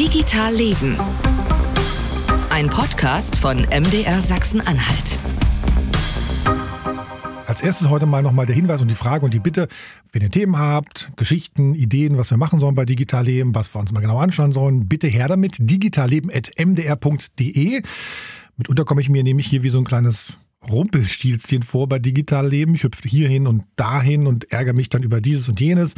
Digital Leben. Ein Podcast von MDR Sachsen-Anhalt. Als erstes heute mal nochmal der Hinweis und die Frage und die Bitte, wenn ihr Themen habt, Geschichten, Ideen, was wir machen sollen bei Digital Leben, was wir uns mal genau anschauen sollen, bitte her damit, digitalleben.mdr.de. Mitunter komme ich mir nämlich hier wie so ein kleines Rumpelstilzchen vor bei Digital Leben. Ich hüpfe hierhin und dahin und ärgere mich dann über dieses und jenes.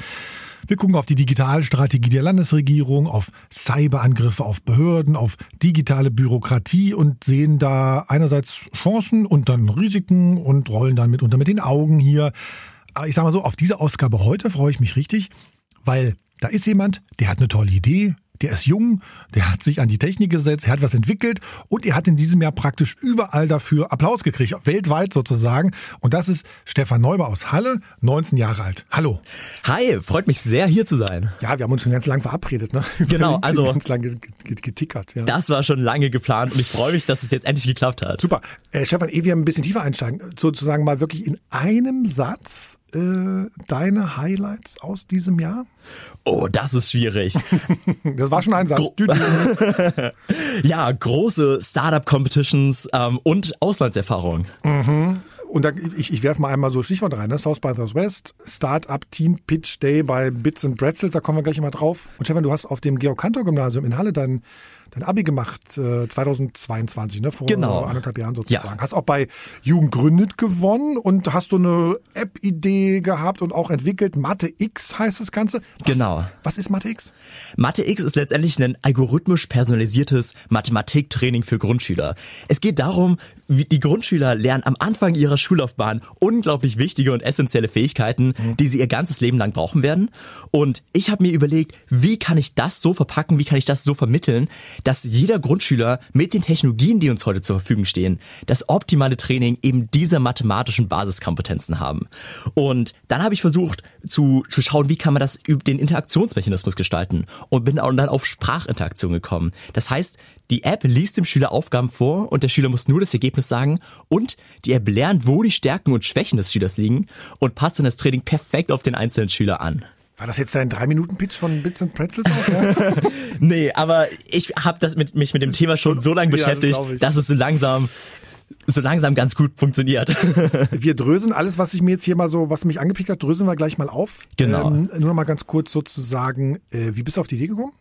Wir gucken auf die Digitalstrategie der Landesregierung, auf Cyberangriffe auf Behörden, auf digitale Bürokratie und sehen da einerseits Chancen und dann Risiken und rollen dann mitunter mit den Augen hier. Aber ich sage mal so, auf diese Ausgabe heute freue ich mich richtig, weil da ist jemand, der hat eine tolle Idee, der ist jung, der hat sich an die Technik gesetzt, er hat was entwickelt und er hat in diesem Jahr praktisch überall dafür Applaus gekriegt, weltweit sozusagen. Und das ist Stefan Neuber aus Halle, 19 Jahre alt. Hallo. Hi, freut mich sehr, hier zu sein. Ja, wir haben uns schon ganz lang verabredet, ne? Genau, also ganz lange getickert. Ja. Das war schon lange geplant und ich freue mich, dass es jetzt endlich geklappt hat. Super. Äh, Stefan, ehe wir ein bisschen tiefer einsteigen, sozusagen mal wirklich in einem Satz äh, deine Highlights aus diesem Jahr? Oh, das ist schwierig. das war schon ein Satz. Gro ja, große Startup-Competitions ähm, und Auslandserfahrung. Mhm. Und da, ich, ich werfe mal einmal so Stichwort rein, ne? South by Southwest, Startup Teen Pitch Day bei Bits and Pretzels, da kommen wir gleich immer drauf. Und Stefan, du hast auf dem Georg-Cantor-Gymnasium in Halle dein dein Abi gemacht, äh, 2022, ne? Vor genau. anderthalb Jahren sozusagen. Ja. Hast auch bei Jugend gründet gewonnen und hast du eine App-Idee gehabt und auch entwickelt. Mathe X heißt das Ganze. Was, genau. Was ist Mathe X? Mathe X ist letztendlich ein algorithmisch personalisiertes Mathematiktraining für Grundschüler. Es geht darum, die Grundschüler lernen am Anfang ihrer Schullaufbahn unglaublich wichtige und essentielle Fähigkeiten, mhm. die sie ihr ganzes Leben lang brauchen werden. Und ich habe mir überlegt, wie kann ich das so verpacken, wie kann ich das so vermitteln, dass jeder Grundschüler mit den Technologien, die uns heute zur Verfügung stehen, das optimale Training eben dieser mathematischen Basiskompetenzen haben. Und dann habe ich versucht zu, zu schauen, wie kann man das über den Interaktionsmechanismus gestalten und bin dann auf Sprachinteraktion gekommen. Das heißt, die App liest dem Schüler Aufgaben vor und der Schüler muss nur das Ergebnis sagen und die App lernt, wo die Stärken und Schwächen des Schülers liegen und passt dann das Training perfekt auf den einzelnen Schüler an. War das jetzt dein drei Minuten Pitch von Bits and Pretzels? Ja? nee, aber ich habe das mit, mich mit dem Thema schon so lange beschäftigt, ja, das dass es so langsam so langsam ganz gut funktioniert. wir drösen alles, was ich mir jetzt hier mal so, was mich angepickt hat, drösen wir gleich mal auf. Genau. Ähm, nur noch mal ganz kurz sozusagen, äh, wie bist du auf die Idee gekommen?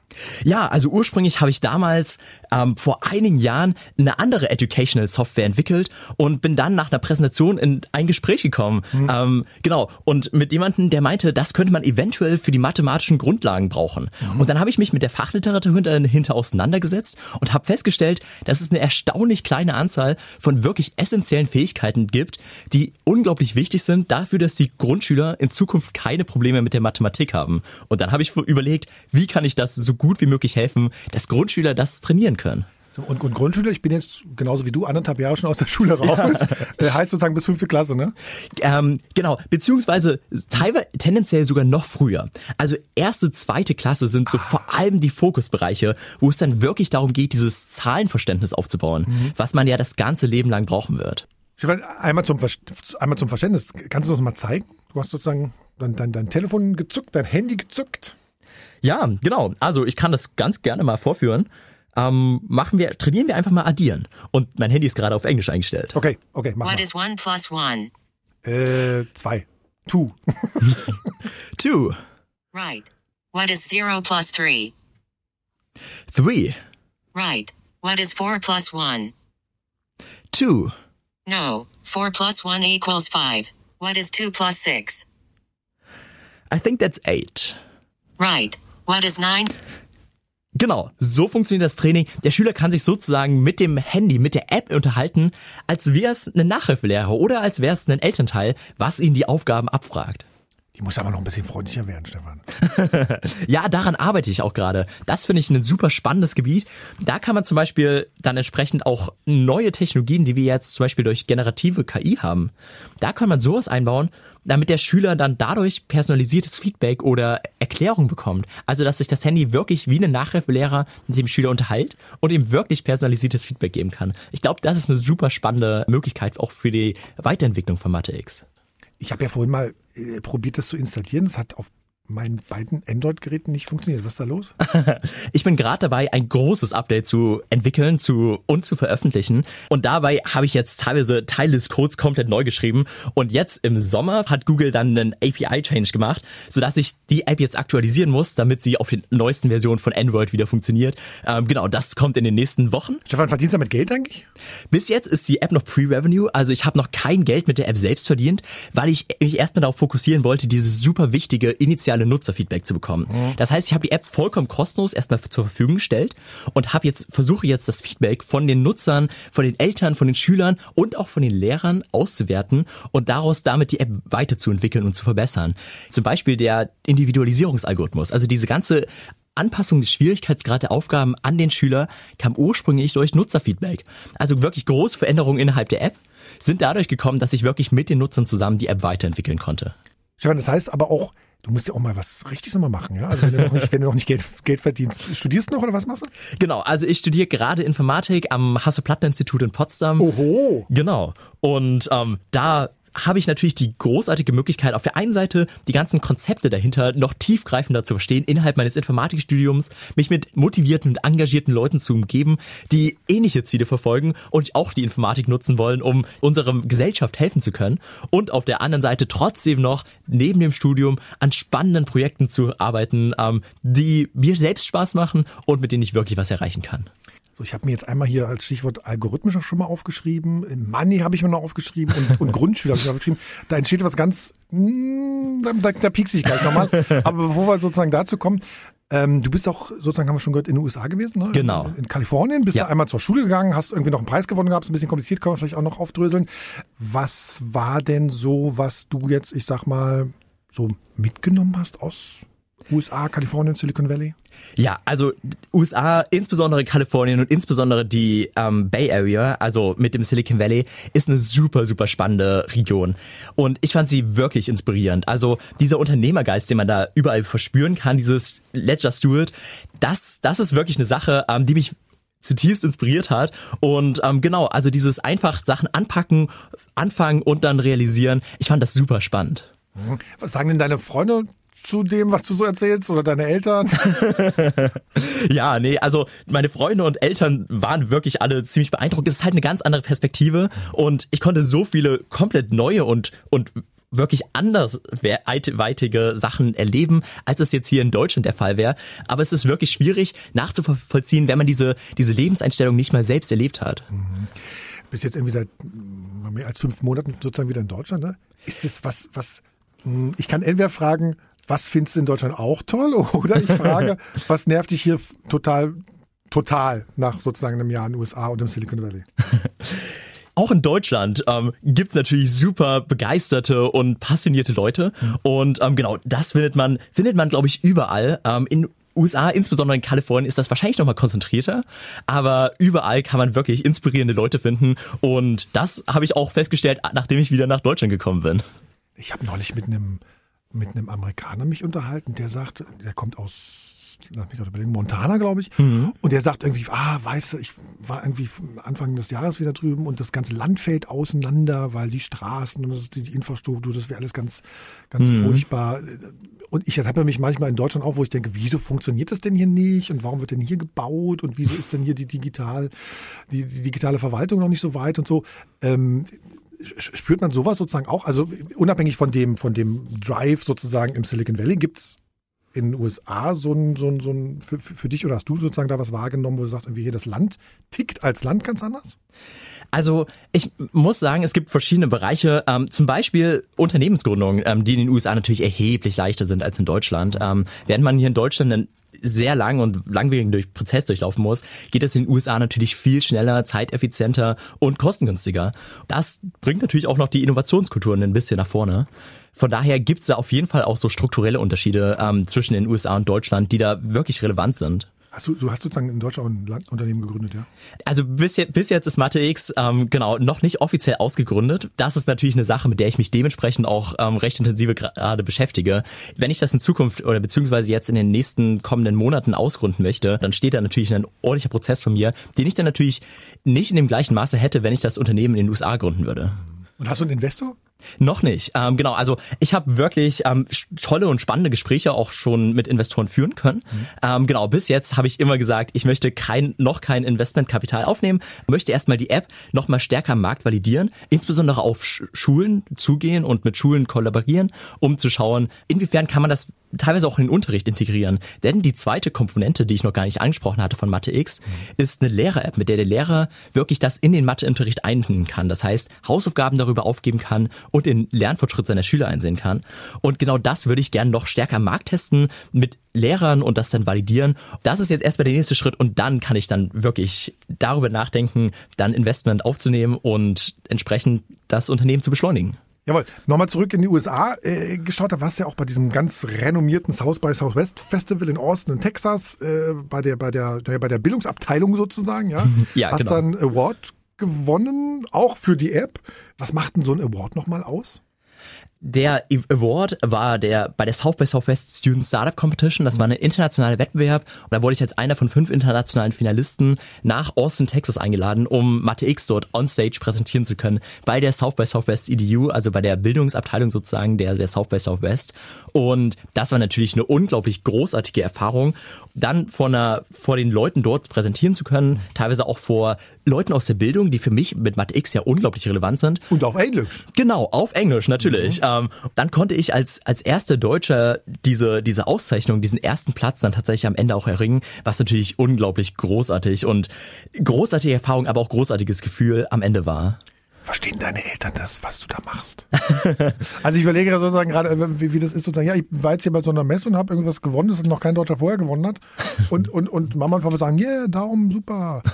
Ja, also ursprünglich habe ich damals ähm, vor einigen Jahren eine andere Educational Software entwickelt und bin dann nach einer Präsentation in ein Gespräch gekommen. Mhm. Ähm, genau. Und mit jemandem, der meinte, das könnte man eventuell für die mathematischen Grundlagen brauchen. Mhm. Und dann habe ich mich mit der Fachliteratur hinter, hinter auseinandergesetzt und habe festgestellt, dass es eine erstaunlich kleine Anzahl von wirklich essentiellen Fähigkeiten gibt, die unglaublich wichtig sind dafür, dass die Grundschüler in Zukunft keine Probleme mit der Mathematik haben. Und dann habe ich überlegt, wie kann ich das so gut wie möglich helfen, dass Grundschüler das trainieren können. Und, und Grundschüler, ich bin jetzt genauso wie du anderthalb Jahre schon aus der Schule raus. Ja. Heißt sozusagen bis fünfte Klasse, ne? Ähm, genau, beziehungsweise teilweise tendenziell sogar noch früher. Also erste, zweite Klasse sind so ah. vor allem die Fokusbereiche, wo es dann wirklich darum geht, dieses Zahlenverständnis aufzubauen, mhm. was man ja das ganze Leben lang brauchen wird. Einmal zum, einmal zum Verständnis, kannst du uns mal zeigen? Du hast sozusagen dein, dein, dein Telefon gezückt, dein Handy gezückt. Ja, genau. Also ich kann das ganz gerne mal vorführen ähm, machen wir, trainieren wir einfach mal addieren. Und mein Handy ist gerade auf Englisch eingestellt. Okay, okay, mach What mal. is one plus one? Äh, zwei. Two. Two. Right. What is zero plus three? Three. Right. What is four plus one? Two. No. Four plus one equals five. What is two plus six? I think that's eight. Right. What is nine? Genau, so funktioniert das Training. Der Schüler kann sich sozusagen mit dem Handy, mit der App unterhalten, als wäre es ein Nachhilfelehrer oder als wäre es ein Elternteil, was ihn die Aufgaben abfragt. Die muss aber noch ein bisschen freundlicher werden, Stefan. ja, daran arbeite ich auch gerade. Das finde ich ein super spannendes Gebiet. Da kann man zum Beispiel dann entsprechend auch neue Technologien, die wir jetzt zum Beispiel durch generative KI haben, da kann man sowas einbauen damit der Schüler dann dadurch personalisiertes Feedback oder Erklärung bekommt. Also, dass sich das Handy wirklich wie ein Nachhilfelehrer mit dem Schüler unterhält und ihm wirklich personalisiertes Feedback geben kann. Ich glaube, das ist eine super spannende Möglichkeit auch für die Weiterentwicklung von Mathe X. Ich habe ja vorhin mal probiert, das zu installieren. Das hat auf meinen beiden Android-Geräten nicht funktioniert. Was ist da los? ich bin gerade dabei, ein großes Update zu entwickeln zu, und zu veröffentlichen. Und dabei habe ich jetzt teilweise Teile des Codes komplett neu geschrieben. Und jetzt im Sommer hat Google dann einen API-Change gemacht, sodass ich die App jetzt aktualisieren muss, damit sie auf den neuesten Versionen von Android wieder funktioniert. Ähm, genau, das kommt in den nächsten Wochen. Stefan, verdienst du damit Geld eigentlich? Bis jetzt ist die App noch Pre-Revenue, also ich habe noch kein Geld mit der App selbst verdient, weil ich mich erstmal darauf fokussieren wollte, dieses super wichtige initiale Nutzerfeedback zu bekommen. Mhm. Das heißt, ich habe die App vollkommen kostenlos erstmal zur Verfügung gestellt und habe jetzt versuche jetzt das Feedback von den Nutzern, von den Eltern, von den Schülern und auch von den Lehrern auszuwerten und daraus damit die App weiterzuentwickeln und zu verbessern. Zum Beispiel der Individualisierungsalgorithmus, also diese ganze Anpassung des Schwierigkeitsgrad der Aufgaben an den Schüler kam ursprünglich durch Nutzerfeedback. Also wirklich große Veränderungen innerhalb der App sind dadurch gekommen, dass ich wirklich mit den Nutzern zusammen die App weiterentwickeln konnte. Stefan, das heißt aber auch, du musst ja auch mal was Richtiges nochmal machen, ja? Also wenn du noch nicht, wenn du noch nicht Geld, Geld verdienst. Studierst du noch oder was machst du? Genau, also ich studiere gerade Informatik am Hasso-Platten-Institut in Potsdam. Oho. Genau. Und ähm, da habe ich natürlich die großartige Möglichkeit, auf der einen Seite die ganzen Konzepte dahinter noch tiefgreifender zu verstehen, innerhalb meines Informatikstudiums, mich mit motivierten und engagierten Leuten zu umgeben, die ähnliche Ziele verfolgen und auch die Informatik nutzen wollen, um unserer Gesellschaft helfen zu können. Und auf der anderen Seite trotzdem noch neben dem Studium an spannenden Projekten zu arbeiten, ähm, die mir selbst Spaß machen und mit denen ich wirklich was erreichen kann. So, ich habe mir jetzt einmal hier als Stichwort algorithmischer schon mal aufgeschrieben, Money habe ich mir noch aufgeschrieben und, und Grundschüler habe ich mir aufgeschrieben. Da entsteht was ganz, hm, da, da, da piekst ich gleich nochmal. Aber bevor wir sozusagen dazu kommen, ähm, du bist auch sozusagen, haben wir schon gehört, in den USA gewesen, ne? Genau. In, in Kalifornien, bist ja. du einmal zur Schule gegangen, hast irgendwie noch einen Preis gewonnen gehabt, ist ein bisschen kompliziert, können wir vielleicht auch noch aufdröseln. Was war denn so, was du jetzt, ich sag mal, so mitgenommen hast aus USA, Kalifornien, Silicon Valley? Ja, also USA, insbesondere Kalifornien und insbesondere die ähm, Bay Area, also mit dem Silicon Valley, ist eine super, super spannende Region. Und ich fand sie wirklich inspirierend. Also dieser Unternehmergeist, den man da überall verspüren kann, dieses Ledger Stewart, das, das ist wirklich eine Sache, ähm, die mich zutiefst inspiriert hat. Und ähm, genau, also dieses einfach Sachen anpacken, anfangen und dann realisieren, ich fand das super spannend. Mhm. Was sagen denn deine Freunde zu dem, was du so erzählst oder deine Eltern? ja, nee, also meine Freunde und Eltern waren wirklich alle ziemlich beeindruckt. Es ist halt eine ganz andere Perspektive und ich konnte so viele komplett neue und, und wirklich andersweitige Sachen erleben, als es jetzt hier in Deutschland der Fall wäre. Aber es ist wirklich schwierig nachzuvollziehen, wenn man diese, diese Lebenseinstellung nicht mal selbst erlebt hat. Mhm. Bist jetzt irgendwie seit mehr als fünf Monaten sozusagen wieder in Deutschland, ne? Ist das was, was, hm, ich kann entweder fragen, was findest du in Deutschland auch toll? Oder ich frage, was nervt dich hier total, total nach sozusagen einem Jahr in den USA und im Silicon Valley? Auch in Deutschland ähm, gibt natürlich super begeisterte und passionierte Leute. Und ähm, genau, das findet man, findet man, glaube ich, überall. Ähm, in USA, insbesondere in Kalifornien, ist das wahrscheinlich nochmal konzentrierter, aber überall kann man wirklich inspirierende Leute finden und das habe ich auch festgestellt, nachdem ich wieder nach Deutschland gekommen bin. Ich habe neulich mit einem mit einem Amerikaner mich unterhalten, der sagt, der kommt aus Montana, glaube ich. Mhm. Und der sagt irgendwie, ah, weißt du, ich war irgendwie Anfang des Jahres wieder drüben und das ganze Land fällt auseinander, weil die Straßen und die, Infrastruktur, das wäre alles ganz, ganz mhm. furchtbar. Und ich habe mich manchmal in Deutschland auch, wo ich denke, wieso funktioniert das denn hier nicht und warum wird denn hier gebaut und wieso ist denn hier die digital, die, die digitale Verwaltung noch nicht so weit und so. Ähm, spürt man sowas sozusagen auch? Also unabhängig von dem, von dem Drive sozusagen im Silicon Valley, gibt es in den USA so ein, so ein, so ein für, für dich oder hast du sozusagen da was wahrgenommen, wo du sagst, irgendwie hier das Land tickt als Land ganz anders? Also ich muss sagen, es gibt verschiedene Bereiche, ähm, zum Beispiel Unternehmensgründungen, ähm, die in den USA natürlich erheblich leichter sind als in Deutschland. Ähm, während man hier in Deutschland einen sehr lang und langwierigen durch Prozess durchlaufen muss, geht es in den USA natürlich viel schneller, zeiteffizienter und kostengünstiger. Das bringt natürlich auch noch die Innovationskulturen ein bisschen nach vorne. Von daher gibt es da auf jeden Fall auch so strukturelle Unterschiede ähm, zwischen den USA und Deutschland, die da wirklich relevant sind. Hast du, du hast sozusagen in Deutschland ein Landunternehmen gegründet, ja? Also bis jetzt, bis jetzt ist MatheX ähm, genau noch nicht offiziell ausgegründet. Das ist natürlich eine Sache, mit der ich mich dementsprechend auch ähm, recht intensive gerade beschäftige. Wenn ich das in Zukunft oder beziehungsweise jetzt in den nächsten kommenden Monaten ausgründen möchte, dann steht da natürlich ein ordentlicher Prozess von mir, den ich dann natürlich nicht in dem gleichen Maße hätte, wenn ich das Unternehmen in den USA gründen würde. Und hast du einen Investor? Noch nicht. Ähm, genau, also ich habe wirklich ähm, tolle und spannende Gespräche auch schon mit Investoren führen können. Mhm. Ähm, genau, bis jetzt habe ich immer gesagt, ich möchte kein, noch kein Investmentkapital aufnehmen, möchte erstmal die App noch mal stärker am Markt validieren, insbesondere auf Schulen zugehen und mit Schulen kollaborieren, um zu schauen, inwiefern kann man das teilweise auch in den Unterricht integrieren. Denn die zweite Komponente, die ich noch gar nicht angesprochen hatte von Mathe X, mhm. ist eine Lehrer-App, mit der der Lehrer wirklich das in den Matheunterricht einbinden kann. Das heißt, Hausaufgaben darüber aufgeben kann und den Lernfortschritt seiner Schüler einsehen kann. Und genau das würde ich gerne noch stärker am Markt testen mit Lehrern und das dann validieren. Das ist jetzt erstmal der nächste Schritt und dann kann ich dann wirklich darüber nachdenken, dann Investment aufzunehmen und entsprechend das Unternehmen zu beschleunigen. Jawohl, nochmal zurück in die USA äh, geschaut, da warst du ja auch bei diesem ganz renommierten South by Southwest Festival in Austin in Texas, äh, bei der, bei der, bei der Bildungsabteilung sozusagen, ja. ja Hast genau. dann Award gewonnen, auch für die App. Was macht denn so ein Award nochmal aus? Der Award war der bei der South by Southwest Student Startup Competition. Das war ein internationaler Wettbewerb und da wurde ich als einer von fünf internationalen Finalisten nach Austin, Texas eingeladen, um Mathe X dort on Stage präsentieren zu können bei der South by Southwest EDU, also bei der Bildungsabteilung sozusagen der der South by Southwest. Und das war natürlich eine unglaublich großartige Erfahrung, dann vor einer vor den Leuten dort präsentieren zu können, teilweise auch vor Leuten aus der Bildung, die für mich mit Mathe X ja unglaublich relevant sind. Und auf Englisch. Genau, auf Englisch natürlich. Mhm. Ähm, dann konnte ich als, als erster Deutscher diese, diese Auszeichnung, diesen ersten Platz dann tatsächlich am Ende auch erringen, was natürlich unglaublich großartig und großartige Erfahrung, aber auch großartiges Gefühl am Ende war. Verstehen deine Eltern das, was du da machst? also ich überlege sozusagen gerade, äh, wie, wie, das ist sozusagen, ja, ich war jetzt hier bei so einer Messe und habe irgendwas gewonnen, das noch kein Deutscher vorher gewonnen hat. Und, und, und Mama und Papa sagen, yeah, Daumen, super.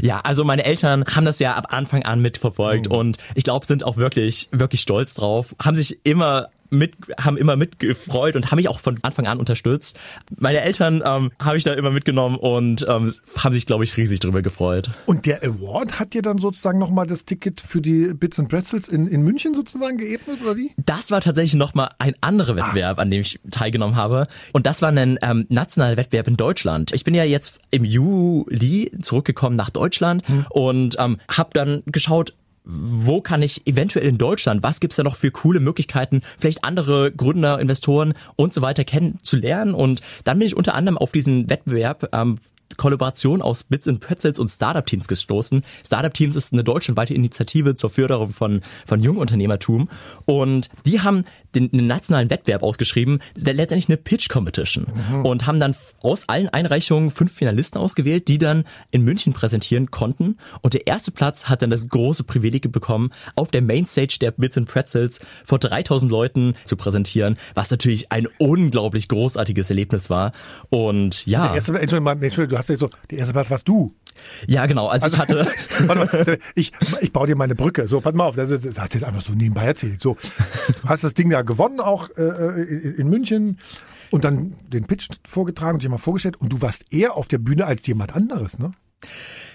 Ja, also meine Eltern haben das ja ab Anfang an mitverfolgt mhm. und ich glaube, sind auch wirklich, wirklich stolz drauf, haben sich immer mit, haben immer mitgefreut und haben mich auch von Anfang an unterstützt. Meine Eltern ähm, habe ich da immer mitgenommen und ähm, haben sich, glaube ich, riesig darüber gefreut. Und der Award hat dir dann sozusagen nochmal das Ticket für die Bits and Pretzels in, in München sozusagen geebnet, oder wie? Das war tatsächlich nochmal ein anderer Wettbewerb, ah. an dem ich teilgenommen habe. Und das war ein ähm, nationaler Wettbewerb in Deutschland. Ich bin ja jetzt im Juli zurückgekommen nach Deutschland hm. und ähm, habe dann geschaut, wo kann ich eventuell in Deutschland, was gibt's da noch für coole Möglichkeiten, vielleicht andere Gründer, Investoren und so weiter kennenzulernen. Und dann bin ich unter anderem auf diesen Wettbewerb ähm, Kollaboration aus Bits and Pretzels und Startup Teams gestoßen. Startup Teams ist eine deutschlandweite Initiative zur Förderung von, von Jungunternehmertum. Und die haben den, den nationalen Wettbewerb ausgeschrieben, letztendlich eine Pitch Competition. Mhm. Und haben dann aus allen Einreichungen fünf Finalisten ausgewählt, die dann in München präsentieren konnten. Und der erste Platz hat dann das große Privileg bekommen, auf der Mainstage der Bits and Pretzels vor 3000 Leuten zu präsentieren, was natürlich ein unglaublich großartiges Erlebnis war. Und ja. Der erste, Entschuldigung, Entschuldigung, du hast jetzt so, der erste Platz warst du. Ja, genau. Also, also ich hatte. warte mal, ich, ich baue dir meine Brücke. So, pass mal auf, das, das hat jetzt einfach so nebenbei erzählt. So, hast das Ding da gewonnen, auch äh, äh, in, München und dann den Pitch vorgetragen und dir mal vorgestellt und du warst eher auf der Bühne als jemand anderes, ne?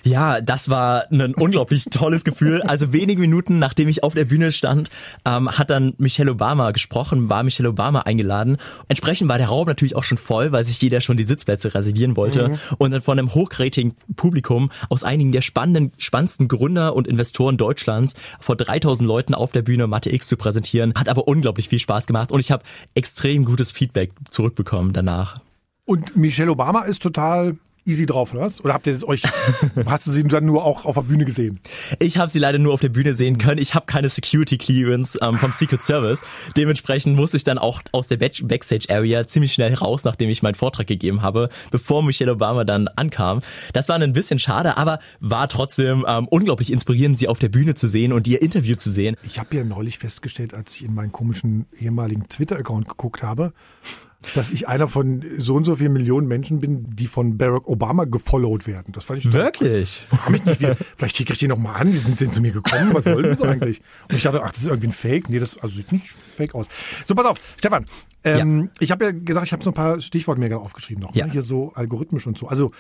Ja, das war ein unglaublich tolles Gefühl. Also wenige Minuten nachdem ich auf der Bühne stand, ähm, hat dann Michelle Obama gesprochen, war Michelle Obama eingeladen. Entsprechend war der Raum natürlich auch schon voll, weil sich jeder schon die Sitzplätze reservieren wollte. Mhm. Und dann von einem hochkarätigen Publikum aus einigen der spannenden, spannendsten Gründer und Investoren Deutschlands vor 3000 Leuten auf der Bühne Mathe X zu präsentieren, hat aber unglaublich viel Spaß gemacht und ich habe extrem gutes Feedback zurückbekommen danach. Und Michelle Obama ist total easy drauf, oder was? Oder habt ihr das euch, hast du sie dann nur auch auf der Bühne gesehen? Ich habe sie leider nur auf der Bühne sehen können. Ich habe keine Security Clearance ähm, vom Secret Service. Dementsprechend musste ich dann auch aus der Backstage Area ziemlich schnell raus, nachdem ich meinen Vortrag gegeben habe, bevor Michelle Obama dann ankam. Das war ein bisschen schade, aber war trotzdem ähm, unglaublich inspirierend, sie auf der Bühne zu sehen und ihr Interview zu sehen. Ich habe ja neulich festgestellt, als ich in meinen komischen ehemaligen Twitter-Account geguckt habe, dass ich einer von so und so vielen Millionen Menschen bin, die von Barack Obama gefollowt werden. Das fand ich Wirklich? Frag mich nicht, wie, vielleicht schicke ich die noch mal an, die sind, sind zu mir gekommen, was soll das eigentlich? Und ich dachte, ach, das ist irgendwie ein Fake. Nee, das also nicht fake aus. So, pass auf, Stefan, ähm, ja. Ich habe ja gesagt, ich habe so ein paar Stichworte mir aufgeschrieben noch. Ne? Ja. Hier so algorithmisch und so. Also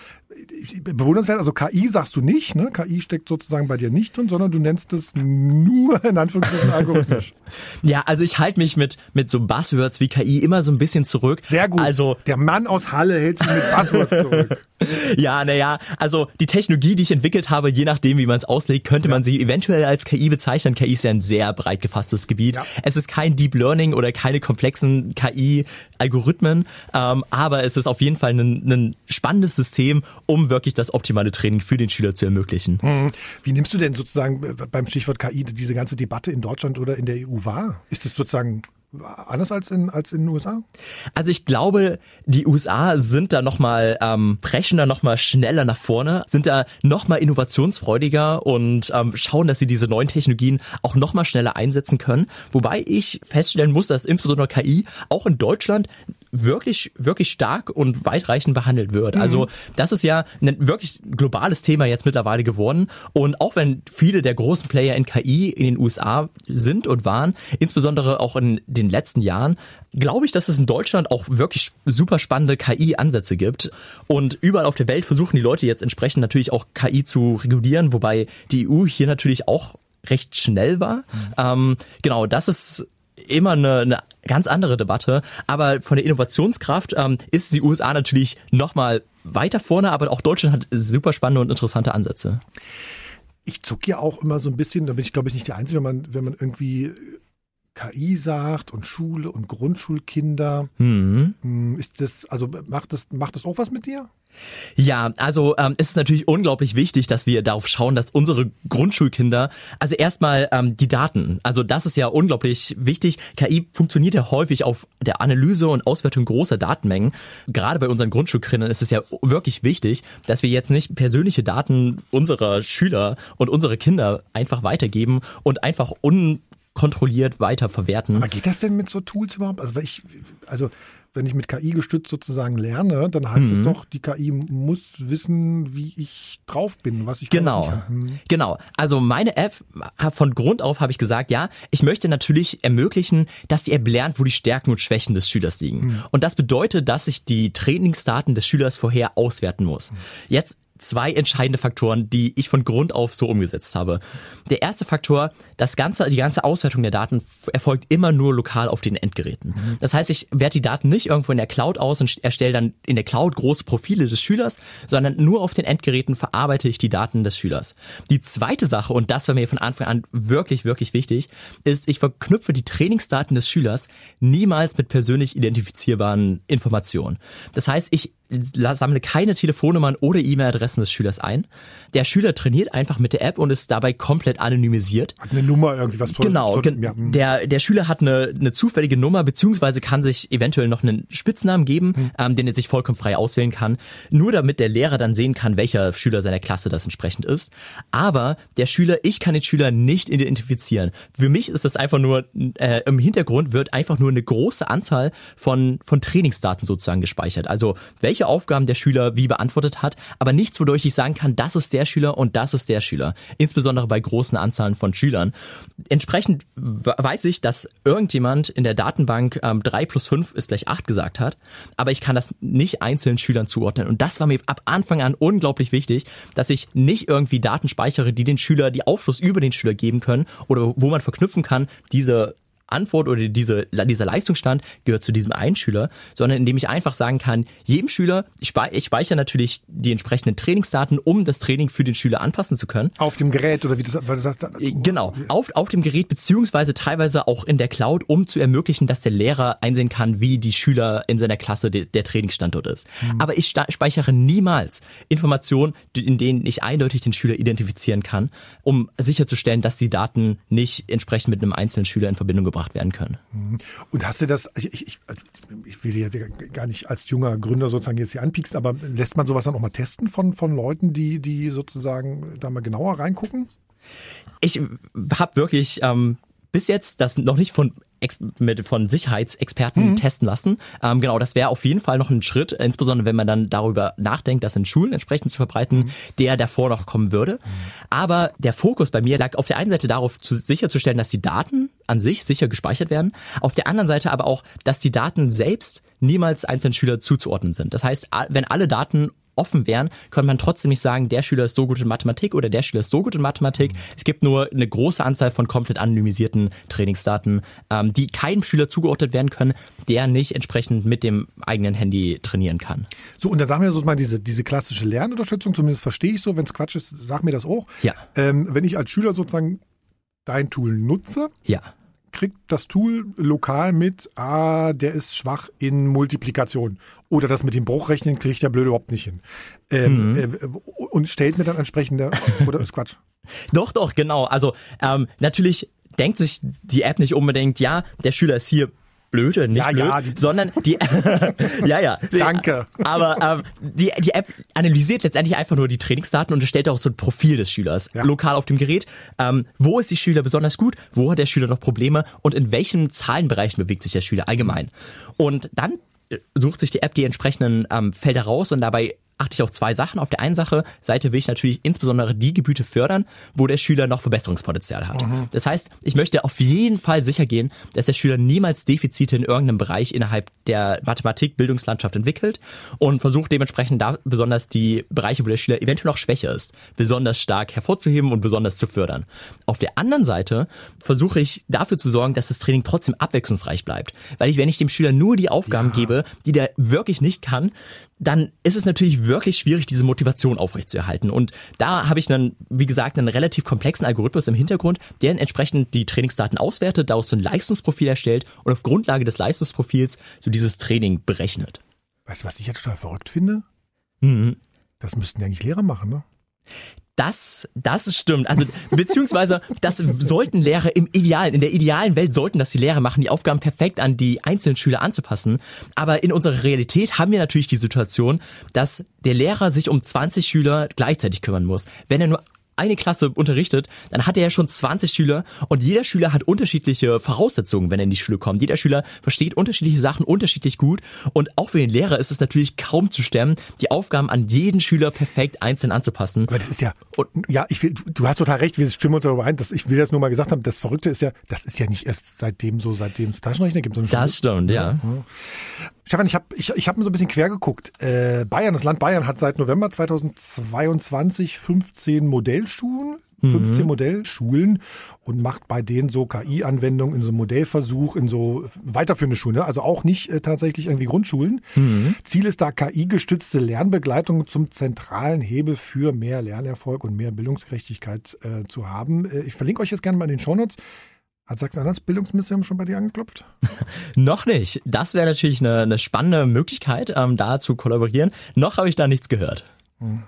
bewundernswert, also KI sagst du nicht, ne? KI steckt sozusagen bei dir nicht drin, sondern du nennst es nur in Anführungszeichen algorithmisch. ja, also ich halte mich mit, mit so Buzzwords wie KI immer so ein bisschen zurück. Sehr gut. Also der Mann aus Halle hält sich mit Buzzwords zurück. Ja, naja, also die Technologie, die ich entwickelt habe, je nachdem, wie man es auslegt, könnte ja. man sie eventuell als KI bezeichnen. KI ist ja ein sehr breit gefasstes Gebiet. Ja. Es ist kein Deep Learning oder keine komplexen KI-Algorithmen, ähm, aber es ist auf jeden Fall ein, ein, spannendes System, um wirklich das optimale Training für den Schüler zu ermöglichen. Hm. Wie nimmst du denn sozusagen beim Stichwort KI diese ganze Debatte in Deutschland oder in der EU wahr? Ist es sozusagen anders als in, als in den USA? Also ich glaube, die USA sind da nochmal, ähm, brechen da nochmal schneller nach vorne, sind da nochmal innovationsfreudiger und ähm, schauen, dass sie diese neuen Technologien auch nochmal schneller einsetzen können. Wobei ich feststellen muss, dass insbesondere KI auch in Deutschland wirklich, wirklich stark und weitreichend behandelt wird. Mhm. Also das ist ja ein wirklich globales Thema jetzt mittlerweile geworden. Und auch wenn viele der großen Player in KI in den USA sind und waren, insbesondere auch in den letzten Jahren, glaube ich, dass es in Deutschland auch wirklich super spannende KI-Ansätze gibt. Und überall auf der Welt versuchen die Leute jetzt entsprechend natürlich auch KI zu regulieren, wobei die EU hier natürlich auch recht schnell war. Mhm. Ähm, genau, das ist immer eine, eine ganz andere Debatte. Aber von der Innovationskraft ähm, ist die USA natürlich nochmal weiter vorne, aber auch Deutschland hat super spannende und interessante Ansätze. Ich zucke ja auch immer so ein bisschen, da bin ich glaube ich nicht der Einzige, wenn man, wenn man irgendwie KI sagt und Schule und Grundschulkinder. Mhm. Hm, ist das, also macht das, macht das auch was mit dir? Ja, also ähm, ist natürlich unglaublich wichtig, dass wir darauf schauen, dass unsere Grundschulkinder, also erstmal ähm, die Daten, also das ist ja unglaublich wichtig. KI funktioniert ja häufig auf der Analyse und Auswertung großer Datenmengen. Gerade bei unseren Grundschulkindern ist es ja wirklich wichtig, dass wir jetzt nicht persönliche Daten unserer Schüler und unsere Kinder einfach weitergeben und einfach un kontrolliert weiter verwerten. Aber geht das denn mit so Tools überhaupt? Also, ich, also wenn ich mit KI gestützt sozusagen lerne, dann heißt mhm. es doch, die KI muss wissen, wie ich drauf bin, was ich genau. Mhm. Genau. Also meine App von Grund auf habe ich gesagt, ja, ich möchte natürlich ermöglichen, dass die App lernt, wo die Stärken und Schwächen des Schülers liegen. Mhm. Und das bedeutet, dass ich die Trainingsdaten des Schülers vorher auswerten muss. Mhm. Jetzt zwei entscheidende Faktoren, die ich von Grund auf so umgesetzt habe. Der erste Faktor, das ganze, die ganze Auswertung der Daten erfolgt immer nur lokal auf den Endgeräten. Mhm. Das heißt, ich werte die Daten nicht irgendwo in der Cloud aus und erstelle dann in der Cloud große Profile des Schülers, sondern nur auf den Endgeräten verarbeite ich die Daten des Schülers. Die zweite Sache, und das war mir von Anfang an wirklich, wirklich wichtig, ist, ich verknüpfe die Trainingsdaten des Schülers niemals mit persönlich identifizierbaren Informationen. Das heißt, ich sammle keine Telefonnummern oder E-Mail-Adressen des Schülers ein. Der Schüler trainiert einfach mit der App und ist dabei komplett anonymisiert. Hat eine Nummer irgendwie was Genau, gen ja. Hm. der, der Schüler hat eine, eine zufällige Nummer, beziehungsweise kann sich eventuell noch einen Spitznamen geben, hm. ähm, den er sich vollkommen frei auswählen kann. Nur damit der Lehrer dann sehen kann, welcher Schüler seiner Klasse das entsprechend ist. Aber der Schüler, ich kann den Schüler nicht identifizieren. Für mich ist das einfach nur, äh, im Hintergrund wird einfach nur eine große Anzahl von, von Trainingsdaten sozusagen gespeichert. Also welche welche Aufgaben der Schüler wie beantwortet hat, aber nichts, wodurch ich sagen kann, das ist der Schüler und das ist der Schüler. Insbesondere bei großen Anzahlen von Schülern. Entsprechend weiß ich, dass irgendjemand in der Datenbank ähm, 3 plus 5 ist gleich 8 gesagt hat, aber ich kann das nicht einzelnen Schülern zuordnen. Und das war mir ab Anfang an unglaublich wichtig, dass ich nicht irgendwie Daten speichere, die den Schüler die Aufschluss über den Schüler geben können oder wo man verknüpfen kann, diese Antwort oder diese, dieser Leistungsstand gehört zu diesem einen Schüler, sondern indem ich einfach sagen kann, jedem Schüler, ich, speichere natürlich die entsprechenden Trainingsdaten, um das Training für den Schüler anpassen zu können. Auf dem Gerät oder wie das, was das äh, Genau, auf, auf dem Gerät beziehungsweise teilweise auch in der Cloud, um zu ermöglichen, dass der Lehrer einsehen kann, wie die Schüler in seiner Klasse de, der Trainingsstandort ist. Mhm. Aber ich speichere niemals Informationen, in denen ich eindeutig den Schüler identifizieren kann, um sicherzustellen, dass die Daten nicht entsprechend mit einem einzelnen Schüler in Verbindung gebracht gebracht werden können. Mhm. Und hast du das, ich, ich, also ich will ja gar nicht als junger Gründer sozusagen jetzt hier anpieksen, aber lässt man sowas dann auch mal testen von, von Leuten, die, die sozusagen da mal genauer reingucken? Ich habe wirklich ähm, bis jetzt das noch nicht von mit, von Sicherheitsexperten mhm. testen lassen. Ähm, genau, das wäre auf jeden Fall noch ein Schritt, insbesondere wenn man dann darüber nachdenkt, das in Schulen entsprechend zu verbreiten, mhm. der davor noch kommen würde. Mhm. Aber der Fokus bei mir lag auf der einen Seite darauf, zu, sicherzustellen, dass die Daten an sich sicher gespeichert werden, auf der anderen Seite aber auch, dass die Daten selbst niemals einzelnen Schüler zuzuordnen sind. Das heißt, wenn alle Daten offen wären, könnte man trotzdem nicht sagen, der Schüler ist so gut in Mathematik oder der Schüler ist so gut in Mathematik. Mhm. Es gibt nur eine große Anzahl von komplett anonymisierten Trainingsdaten, ähm, die keinem Schüler zugeordnet werden können, der nicht entsprechend mit dem eigenen Handy trainieren kann. So, und dann sagen wir so mal diese, diese klassische Lernunterstützung, zumindest verstehe ich so, wenn es Quatsch ist, sag mir das auch. Ja. Ähm, wenn ich als Schüler sozusagen dein Tool nutze, ja kriegt das Tool lokal mit, ah, der ist schwach in Multiplikation. Oder das mit dem Bruchrechnen kriegt der blöde überhaupt nicht hin. Ähm, mhm. äh, und stellt mir dann entsprechende, oder ist Quatsch? Doch, doch, genau. Also ähm, natürlich denkt sich die App nicht unbedingt, ja, der Schüler ist hier blöde, nicht ja, blöd, ja, sondern die ja ja. Danke. Aber ähm, die die App analysiert letztendlich einfach nur die Trainingsdaten und erstellt auch so ein Profil des Schülers ja. lokal auf dem Gerät. Ähm, wo ist die Schüler besonders gut? Wo hat der Schüler noch Probleme? Und in welchen Zahlenbereichen bewegt sich der Schüler allgemein? Und dann äh, sucht sich die App die entsprechenden ähm, Felder raus und dabei achte ich auf zwei Sachen. Auf der einen Sache, Seite will ich natürlich insbesondere die Gebiete fördern, wo der Schüler noch Verbesserungspotenzial hat. Mhm. Das heißt, ich möchte auf jeden Fall sicher gehen, dass der Schüler niemals Defizite in irgendeinem Bereich innerhalb der Mathematik-Bildungslandschaft entwickelt und versuche dementsprechend da besonders die Bereiche, wo der Schüler eventuell noch schwächer ist, besonders stark hervorzuheben und besonders zu fördern. Auf der anderen Seite versuche ich dafür zu sorgen, dass das Training trotzdem abwechslungsreich bleibt. Weil ich, wenn ich dem Schüler nur die Aufgaben ja. gebe, die der wirklich nicht kann, dann ist es natürlich wirklich schwierig, diese Motivation aufrechtzuerhalten. Und da habe ich dann, wie gesagt, einen relativ komplexen Algorithmus im Hintergrund, der entsprechend die Trainingsdaten auswertet, daraus so ein Leistungsprofil erstellt und auf Grundlage des Leistungsprofils so dieses Training berechnet. Weißt du, was ich ja total verrückt finde? Mhm. Das müssten ja eigentlich Lehrer machen, ne? Das, das stimmt. Also beziehungsweise das sollten Lehrer im idealen, in der idealen Welt sollten das die Lehrer machen, die Aufgaben perfekt an die einzelnen Schüler anzupassen. Aber in unserer Realität haben wir natürlich die Situation, dass der Lehrer sich um 20 Schüler gleichzeitig kümmern muss. Wenn er nur eine Klasse unterrichtet, dann hat er ja schon 20 Schüler und jeder Schüler hat unterschiedliche Voraussetzungen, wenn er in die Schule kommt. Jeder Schüler versteht unterschiedliche Sachen unterschiedlich gut und auch für den Lehrer ist es natürlich kaum zu stemmen, die Aufgaben an jeden Schüler perfekt einzeln anzupassen. Aber das ist ja, und, ja, ich will, du hast total recht, wir stimmen uns darüber ein, dass ich will das nur mal gesagt haben, das Verrückte ist ja, das ist ja nicht erst seitdem so, seitdem es Taschenrechner gibt. Das stimmt, ja. ja. Stefan, ich habe ich, ich hab mir so ein bisschen quer geguckt. Äh, Bayern, das Land Bayern hat seit November 2022 15 Modellschulen, 15 mhm. Modellschulen und macht bei denen so KI-Anwendungen in so Modellversuch in so weiterführende Schulen, ne? also auch nicht äh, tatsächlich irgendwie Grundschulen. Mhm. Ziel ist da KI-gestützte Lernbegleitung zum zentralen Hebel für mehr Lernerfolg und mehr Bildungsgerechtigkeit äh, zu haben. Äh, ich verlinke euch jetzt gerne mal in den Shownotes. Hat Sachsen-Anhalts Bildungsministerium schon bei dir angeklopft? Noch nicht. Das wäre natürlich eine, eine, spannende Möglichkeit, ähm, da zu kollaborieren. Noch habe ich da nichts gehört. Hm.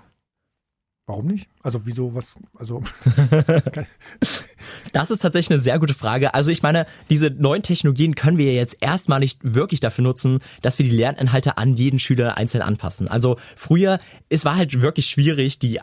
Warum nicht? Also wieso was? Also das ist tatsächlich eine sehr gute Frage. Also ich meine, diese neuen Technologien können wir jetzt erstmal nicht wirklich dafür nutzen, dass wir die Lerninhalte an jeden Schüler einzeln anpassen. Also früher, es war halt wirklich schwierig, die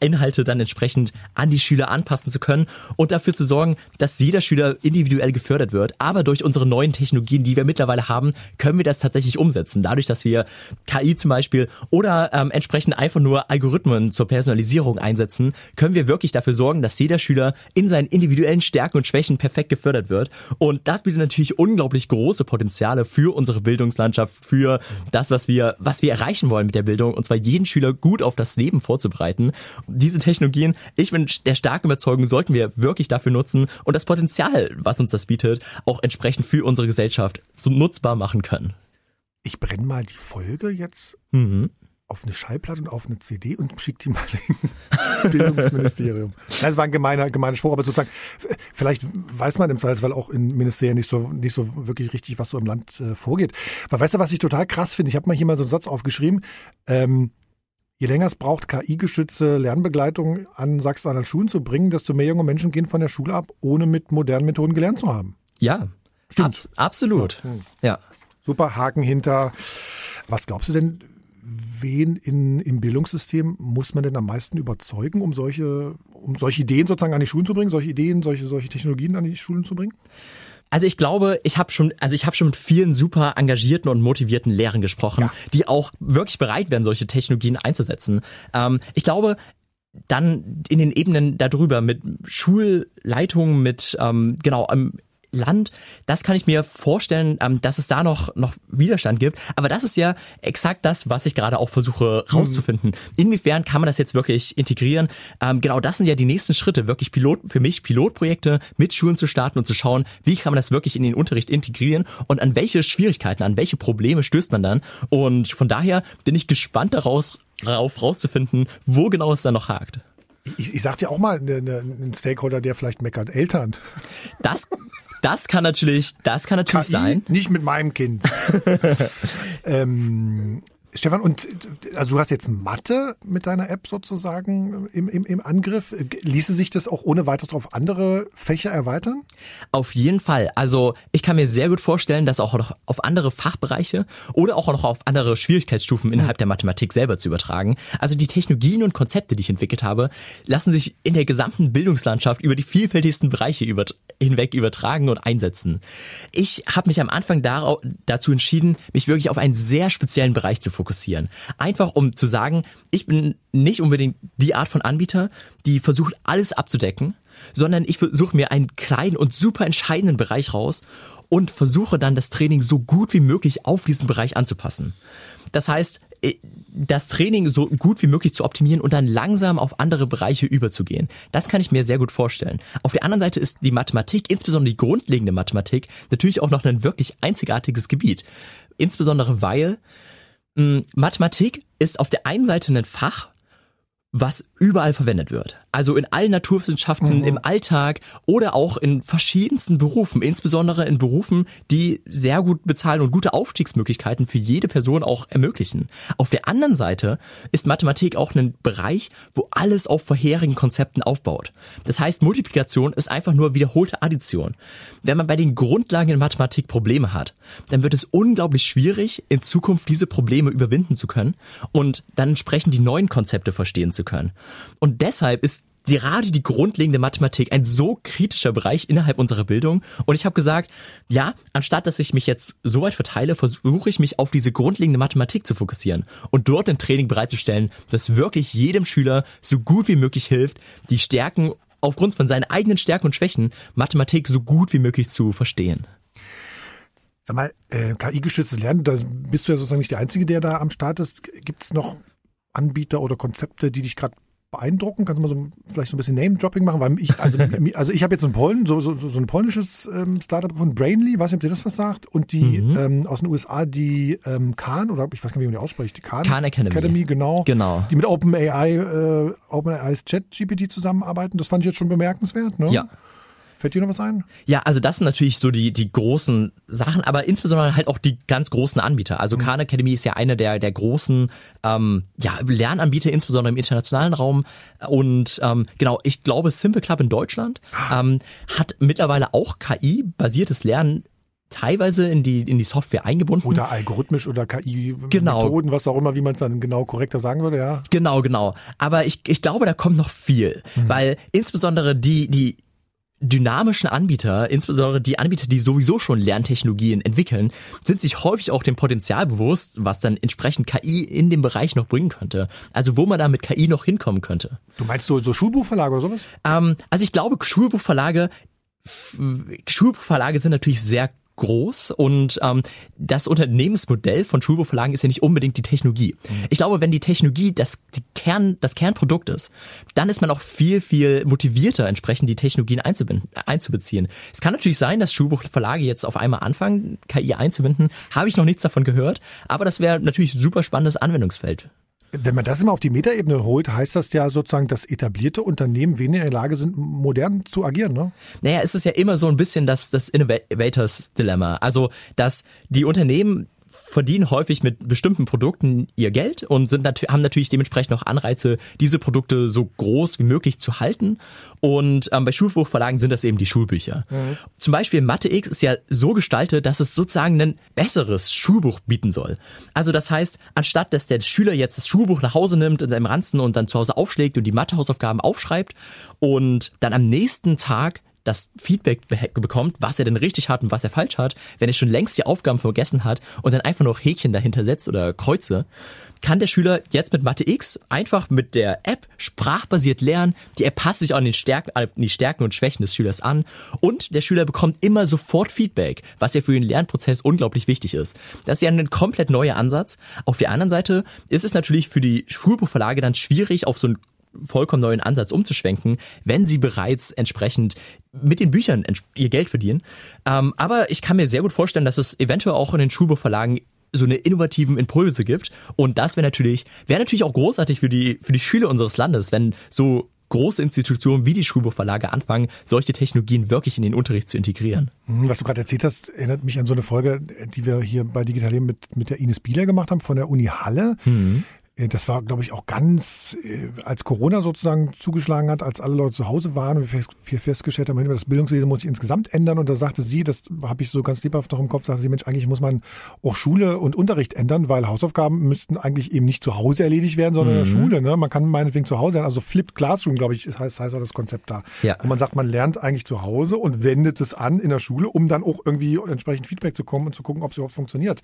Inhalte dann entsprechend an die Schüler anpassen zu können und dafür zu sorgen, dass jeder Schüler individuell gefördert wird. Aber durch unsere neuen Technologien, die wir mittlerweile haben, können wir das tatsächlich umsetzen. Dadurch, dass wir KI zum Beispiel oder ähm, entsprechend einfach nur Algorithmen zur Personalisierung einsetzen, können wir wirklich dafür sorgen, dass jeder Schüler in seinen individuellen Stärken und Schwächen perfekt gefördert wird. Und das bietet natürlich unglaublich große Potenziale für unsere Bildungslandschaft, für das, was wir, was wir erreichen wollen mit der Bildung, und zwar jeden Schüler gut auf das Leben vorzubereiten. Diese Technologien, ich bin der starken Überzeugung, sollten wir wirklich dafür nutzen und das Potenzial, was uns das bietet, auch entsprechend für unsere Gesellschaft so nutzbar machen können. Ich brenne mal die Folge jetzt mhm auf eine Schallplatte und auf eine CD und schickt die mal ins Bildungsministerium. Das war ein gemeiner, gemeiner Spruch, aber sozusagen, vielleicht weiß man im Zweifelsfall auch in Ministerien nicht so, nicht so wirklich richtig, was so im Land äh, vorgeht. Aber weißt du, was ich total krass finde? Ich habe mal hier mal so einen Satz aufgeschrieben. Ähm, je länger es braucht, KI-gestützte Lernbegleitung an Sachsen-Anhalt Schulen zu bringen, desto mehr junge Menschen gehen von der Schule ab, ohne mit modernen Methoden gelernt zu haben. Ja, Stimmt. Ab, absolut. Ja. Ja. Super, Haken hinter. Was glaubst du denn, wen in, im Bildungssystem muss man denn am meisten überzeugen, um solche, um solche Ideen sozusagen an die Schulen zu bringen, solche Ideen, solche, solche Technologien an die Schulen zu bringen? Also ich glaube, ich habe schon, also ich habe schon mit vielen super engagierten und motivierten Lehrern gesprochen, ja. die auch wirklich bereit wären, solche Technologien einzusetzen. Ähm, ich glaube, dann in den Ebenen darüber mit Schulleitungen, mit ähm, genau ähm, Land, das kann ich mir vorstellen, ähm, dass es da noch, noch Widerstand gibt. Aber das ist ja exakt das, was ich gerade auch versuche rauszufinden. Inwiefern kann man das jetzt wirklich integrieren? Ähm, genau das sind ja die nächsten Schritte, wirklich Pilot, für mich Pilotprojekte mit Schulen zu starten und zu schauen, wie kann man das wirklich in den Unterricht integrieren und an welche Schwierigkeiten, an welche Probleme stößt man dann. Und von daher bin ich gespannt daraus, darauf rauszufinden, wo genau es da noch hakt. Ich, ich sag dir auch mal, ne, ne, ein Stakeholder, der vielleicht meckert, Eltern. Das, das kann natürlich, das kann natürlich KI, sein. Nicht mit meinem Kind. ähm, Stefan, und also du hast jetzt Mathe mit deiner App sozusagen im, im, im Angriff. Ließe sich das auch ohne weiteres auf andere Fächer erweitern? Auf jeden Fall. Also ich kann mir sehr gut vorstellen, das auch noch auf andere Fachbereiche oder auch noch auf andere Schwierigkeitsstufen innerhalb der Mathematik selber zu übertragen. Also die Technologien und Konzepte, die ich entwickelt habe, lassen sich in der gesamten Bildungslandschaft über die vielfältigsten Bereiche über, hinweg übertragen und einsetzen. Ich habe mich am Anfang darauf, dazu entschieden, mich wirklich auf einen sehr speziellen Bereich zu fokussieren fokussieren. Einfach um zu sagen, ich bin nicht unbedingt die Art von Anbieter, die versucht alles abzudecken, sondern ich versuche mir einen kleinen und super entscheidenden Bereich raus und versuche dann das Training so gut wie möglich auf diesen Bereich anzupassen. Das heißt, äh, das Training so gut wie möglich zu optimieren und dann langsam auf andere Bereiche überzugehen. Das kann ich mir sehr gut vorstellen. Auf der anderen Seite ist die Mathematik, insbesondere die grundlegende Mathematik, natürlich auch noch ein wirklich einzigartiges Gebiet. Insbesondere weil Mathematik ist auf der einen Seite ein Fach, was überall verwendet wird. Also in allen Naturwissenschaften, mhm. im Alltag oder auch in verschiedensten Berufen, insbesondere in Berufen, die sehr gut bezahlen und gute Aufstiegsmöglichkeiten für jede Person auch ermöglichen. Auf der anderen Seite ist Mathematik auch ein Bereich, wo alles auf vorherigen Konzepten aufbaut. Das heißt, Multiplikation ist einfach nur wiederholte Addition. Wenn man bei den Grundlagen in Mathematik Probleme hat, dann wird es unglaublich schwierig, in Zukunft diese Probleme überwinden zu können und dann entsprechend die neuen Konzepte verstehen zu können. Und deshalb ist gerade die grundlegende Mathematik ein so kritischer Bereich innerhalb unserer Bildung. Und ich habe gesagt, ja, anstatt dass ich mich jetzt so weit verteile, versuche ich mich auf diese grundlegende Mathematik zu fokussieren und dort ein Training bereitzustellen, das wirklich jedem Schüler so gut wie möglich hilft, die Stärken aufgrund von seinen eigenen Stärken und Schwächen Mathematik so gut wie möglich zu verstehen. Sag mal, äh, KI-gestütztes Lernen, da bist du ja sozusagen nicht der Einzige, der da am Start ist. Gibt es noch Anbieter oder Konzepte, die dich gerade beeindrucken? Kannst du mal so vielleicht so ein bisschen Name-Dropping machen? Weil ich, also, also ich habe jetzt einen Polen, so, so, so ein polnisches ähm, Startup von Brainly, weiß nicht, ob dir das was sagt, und die mhm. ähm, aus den USA, die ähm, Khan, oder ich weiß gar nicht, wie man die ausspricht, die Khan, Khan Academy. Academy, genau. Genau. Die mit OpenAI, äh, OpenAI's Chat-GPT zusammenarbeiten. Das fand ich jetzt schon bemerkenswert, ne? Ja. Fällt dir noch was ein? Ja, also das sind natürlich so die, die großen Sachen, aber insbesondere halt auch die ganz großen Anbieter. Also mhm. Khan Academy ist ja einer der, der großen ähm, ja, Lernanbieter, insbesondere im internationalen Raum. Und ähm, genau, ich glaube, Simple Club in Deutschland ah. ähm, hat mittlerweile auch KI-basiertes Lernen teilweise in die, in die Software eingebunden. Oder algorithmisch oder KI-Methoden, genau. was auch immer, wie man es dann genau korrekter sagen würde, ja. Genau, genau. Aber ich, ich glaube, da kommt noch viel, mhm. weil insbesondere die, die dynamischen Anbieter, insbesondere die Anbieter, die sowieso schon Lerntechnologien entwickeln, sind sich häufig auch dem Potenzial bewusst, was dann entsprechend KI in dem Bereich noch bringen könnte. Also wo man da mit KI noch hinkommen könnte. Du meinst so, so Schulbuchverlage oder sowas? Ähm, also ich glaube, Schulbuchverlage Schulbuchverlage sind natürlich sehr groß und ähm, das Unternehmensmodell von Schulbuchverlagen ist ja nicht unbedingt die Technologie. Mhm. Ich glaube, wenn die Technologie das, die Kern, das Kernprodukt ist, dann ist man auch viel, viel motivierter, entsprechend die Technologien einzubeziehen. Es kann natürlich sein, dass Schulbuchverlage jetzt auf einmal anfangen, KI einzubinden. Habe ich noch nichts davon gehört, aber das wäre natürlich ein super spannendes Anwendungsfeld. Wenn man das immer auf die Metaebene holt, heißt das ja sozusagen, dass etablierte Unternehmen weniger in der Lage sind, modern zu agieren, ne? Naja, es ist ja immer so ein bisschen das, das Innovators Dilemma. Also, dass die Unternehmen verdienen häufig mit bestimmten Produkten ihr Geld und sind nat haben natürlich dementsprechend auch Anreize, diese Produkte so groß wie möglich zu halten. Und ähm, bei Schulbuchverlagen sind das eben die Schulbücher. Mhm. Zum Beispiel Mathe X ist ja so gestaltet, dass es sozusagen ein besseres Schulbuch bieten soll. Also das heißt, anstatt dass der Schüler jetzt das Schulbuch nach Hause nimmt in seinem Ranzen und dann zu Hause aufschlägt und die Mathehausaufgaben aufschreibt und dann am nächsten Tag das Feedback bekommt, was er denn richtig hat und was er falsch hat, wenn er schon längst die Aufgaben vergessen hat und dann einfach noch Häkchen dahinter setzt oder Kreuze, kann der Schüler jetzt mit Mathe X einfach mit der App sprachbasiert lernen. Die App passt sich an, den Stärken, an die Stärken und Schwächen des Schülers an und der Schüler bekommt immer sofort Feedback, was ja für den Lernprozess unglaublich wichtig ist. Das ist ja ein komplett neuer Ansatz. Auf der anderen Seite ist es natürlich für die Schulbuchverlage dann schwierig, auf so einen vollkommen neuen Ansatz umzuschwenken, wenn sie bereits entsprechend mit den Büchern ihr Geld verdienen. Ähm, aber ich kann mir sehr gut vorstellen, dass es eventuell auch in den Schulbuchverlagen so eine innovativen Impulse gibt. Und das wäre natürlich, wäre natürlich auch großartig für die, für die Schüler unseres Landes, wenn so große Institutionen wie die Schulbuchverlage anfangen, solche Technologien wirklich in den Unterricht zu integrieren. Mhm, was du gerade erzählt hast, erinnert mich an so eine Folge, die wir hier bei Digital mit, mit der Ines Bieler gemacht haben von der Uni Halle. Mhm. Äh, das war, glaube ich, auch ganz, äh, als Corona sozusagen zugeschlagen hat, als alle Leute zu Hause waren und wir festgestellt haben, das Bildungswesen muss sich insgesamt ändern. Und da sagte sie, das habe ich so ganz lebhaft noch im Kopf, sagte sie, Mensch, eigentlich muss man auch Schule und Unterricht ändern, weil Hausaufgaben müssten eigentlich eben nicht zu Hause erledigt werden, sondern mhm. in der mhm. Schule. Ne? Man kann meinetwegen zu Hause lernen. Also Flipped Classroom, glaube ich, heißt, heißt das Konzept da. Ja. Und man sagt, man lernt eigentlich zu Hause und wendet es an in der Schule, um dann auch irgendwie entsprechend Feedback zu kommen und zu gucken, ob es überhaupt funktioniert.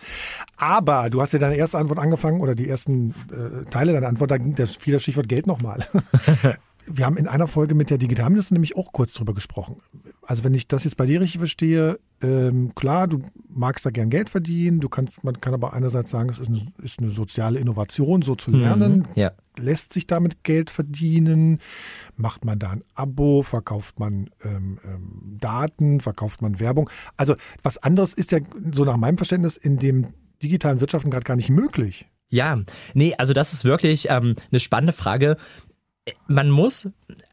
Aber du hast ja deine erste Antwort angefangen oder die ersten äh, Teile deiner Antwort, da ging das fiel das Stichwort Geld nochmal. Wir haben in einer Folge mit der Digitalministerin nämlich auch kurz drüber gesprochen. Also wenn ich das jetzt bei dir richtig verstehe, ähm, klar, du magst da gern Geld verdienen, du kannst, man kann aber einerseits sagen, es ist eine, ist eine soziale Innovation, so zu lernen. Mhm, ja. Lässt sich damit Geld verdienen? Macht man da ein Abo? Verkauft man ähm, ähm, Daten? Verkauft man Werbung? Also was anderes ist ja so nach meinem Verständnis in dem digitalen Wirtschaften gerade gar nicht möglich. Ja, nee, also das ist wirklich ähm, eine spannende Frage. Man muss,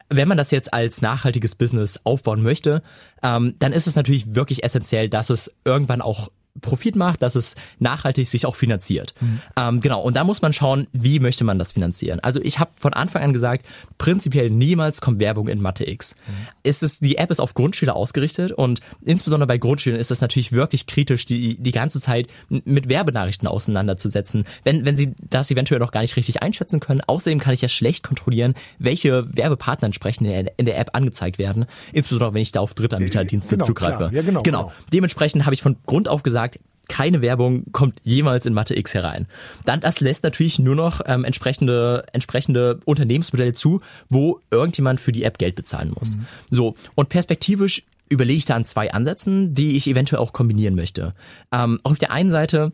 wenn man das jetzt als nachhaltiges Business aufbauen möchte, ähm, dann ist es natürlich wirklich essentiell, dass es irgendwann auch Profit macht, dass es nachhaltig sich auch finanziert. Mhm. Ähm, genau, und da muss man schauen, wie möchte man das finanzieren. Also ich habe von Anfang an gesagt, prinzipiell niemals kommt Werbung in Mathe X. Mhm. Ist es, die App ist auf Grundschüler ausgerichtet und insbesondere bei Grundschülern ist es natürlich wirklich kritisch, die, die ganze Zeit mit Werbenachrichten auseinanderzusetzen, wenn, wenn sie das eventuell noch gar nicht richtig einschätzen können. Außerdem kann ich ja schlecht kontrollieren, welche Werbepartner entsprechend in der App angezeigt werden, insbesondere wenn ich da auf Drittanbieterdienste genau, zugreife. Ja, genau, genau. genau. Dementsprechend habe ich von Grund auf gesagt, keine Werbung kommt jemals in Mathe X herein. Dann das lässt natürlich nur noch ähm, entsprechende entsprechende Unternehmensmodelle zu, wo irgendjemand für die App Geld bezahlen muss. Mhm. So und perspektivisch überlege ich da an zwei Ansätzen, die ich eventuell auch kombinieren möchte. Ähm, auf der einen Seite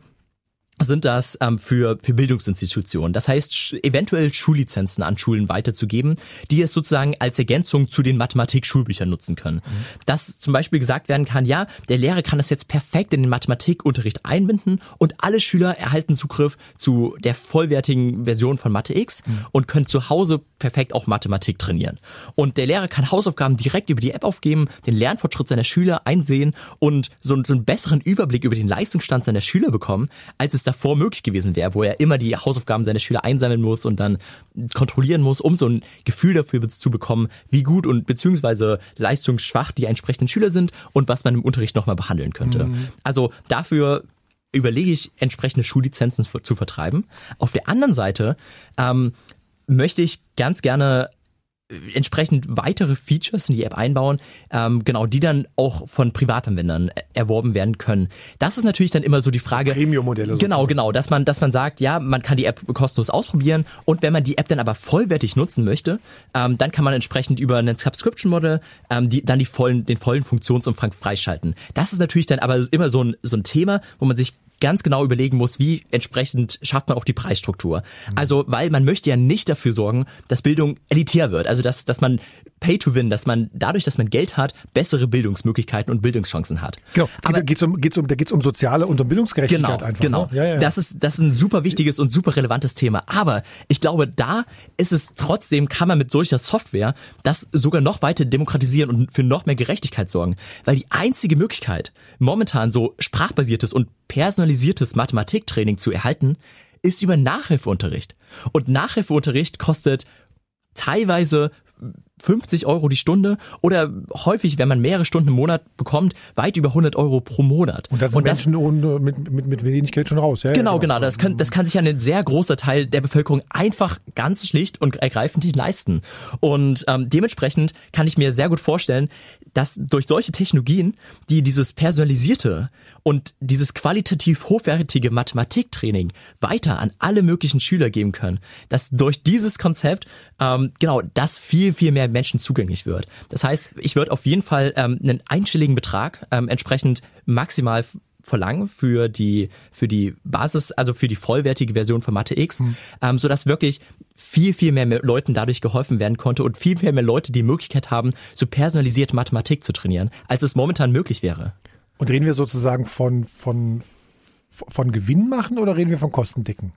sind das ähm, für, für Bildungsinstitutionen. Das heißt, eventuell Schullizenzen an Schulen weiterzugeben, die es sozusagen als Ergänzung zu den Mathematik-Schulbüchern nutzen können. Mhm. Dass zum Beispiel gesagt werden kann, ja, der Lehrer kann das jetzt perfekt in den Mathematikunterricht einbinden und alle Schüler erhalten Zugriff zu der vollwertigen Version von Mathe X mhm. und können zu Hause perfekt auch Mathematik trainieren. Und der Lehrer kann Hausaufgaben direkt über die App aufgeben, den Lernfortschritt seiner Schüler einsehen und so, so einen besseren Überblick über den Leistungsstand seiner Schüler bekommen, als es davor möglich gewesen wäre, wo er immer die Hausaufgaben seiner Schüler einsammeln muss und dann kontrollieren muss, um so ein Gefühl dafür zu bekommen, wie gut und beziehungsweise leistungsschwach die entsprechenden Schüler sind und was man im Unterricht nochmal behandeln könnte. Mhm. Also dafür überlege ich, entsprechende Schullizenzen zu vertreiben. Auf der anderen Seite ähm, möchte ich ganz gerne entsprechend weitere Features in die App einbauen, ähm, genau, die dann auch von Privatanwendern erworben werden können. Das ist natürlich dann immer so die Frage. Premium-Modelle. Genau, genau, dass man, dass man sagt, ja, man kann die App kostenlos ausprobieren und wenn man die App dann aber vollwertig nutzen möchte, ähm, dann kann man entsprechend über ein Subscription-Model ähm, die, dann die vollen, den vollen Funktionsumfang freischalten. Das ist natürlich dann aber immer so ein, so ein Thema, wo man sich ganz genau überlegen muss, wie entsprechend schafft man auch die Preisstruktur. Also, weil man möchte ja nicht dafür sorgen, dass Bildung elitär wird. Also, dass, dass man Pay to Win, dass man dadurch, dass man Geld hat, bessere Bildungsmöglichkeiten und Bildungschancen hat. Genau. Aber geht's um, geht's um, da geht's um soziale und um Bildungsgerechtigkeit genau, einfach. Genau. Ne? Ja, ja, ja. Das ist, das ist ein super wichtiges und super relevantes Thema. Aber ich glaube, da ist es trotzdem, kann man mit solcher Software das sogar noch weiter demokratisieren und für noch mehr Gerechtigkeit sorgen. Weil die einzige Möglichkeit, momentan so sprachbasiertes und personalisiertes Mathematiktraining zu erhalten, ist über Nachhilfeunterricht. Und Nachhilfeunterricht kostet teilweise 50 Euro die Stunde oder häufig, wenn man mehrere Stunden im Monat bekommt, weit über 100 Euro pro Monat. Und da sind und das, Menschen mit, mit, mit wenig Geld schon raus. Ja, genau, genau. Das kann, das kann sich ja ein sehr großer Teil der Bevölkerung einfach ganz schlicht und ergreifend nicht leisten. Und ähm, dementsprechend kann ich mir sehr gut vorstellen, dass durch solche Technologien, die dieses personalisierte und dieses qualitativ hochwertige Mathematiktraining weiter an alle möglichen Schüler geben können, dass durch dieses Konzept ähm, genau das viel, viel mehr Menschen zugänglich wird. Das heißt, ich würde auf jeden Fall ähm, einen einstelligen Betrag ähm, entsprechend maximal verlangen für die für die Basis, also für die vollwertige Version von Mathe X, mhm. ähm, so dass wirklich viel viel mehr Leuten dadurch geholfen werden konnte und viel viel mehr Leute die Möglichkeit haben, so personalisierte Mathematik zu trainieren, als es momentan möglich wäre. Und reden wir sozusagen von von von Gewinn machen oder reden wir von Kostendecken?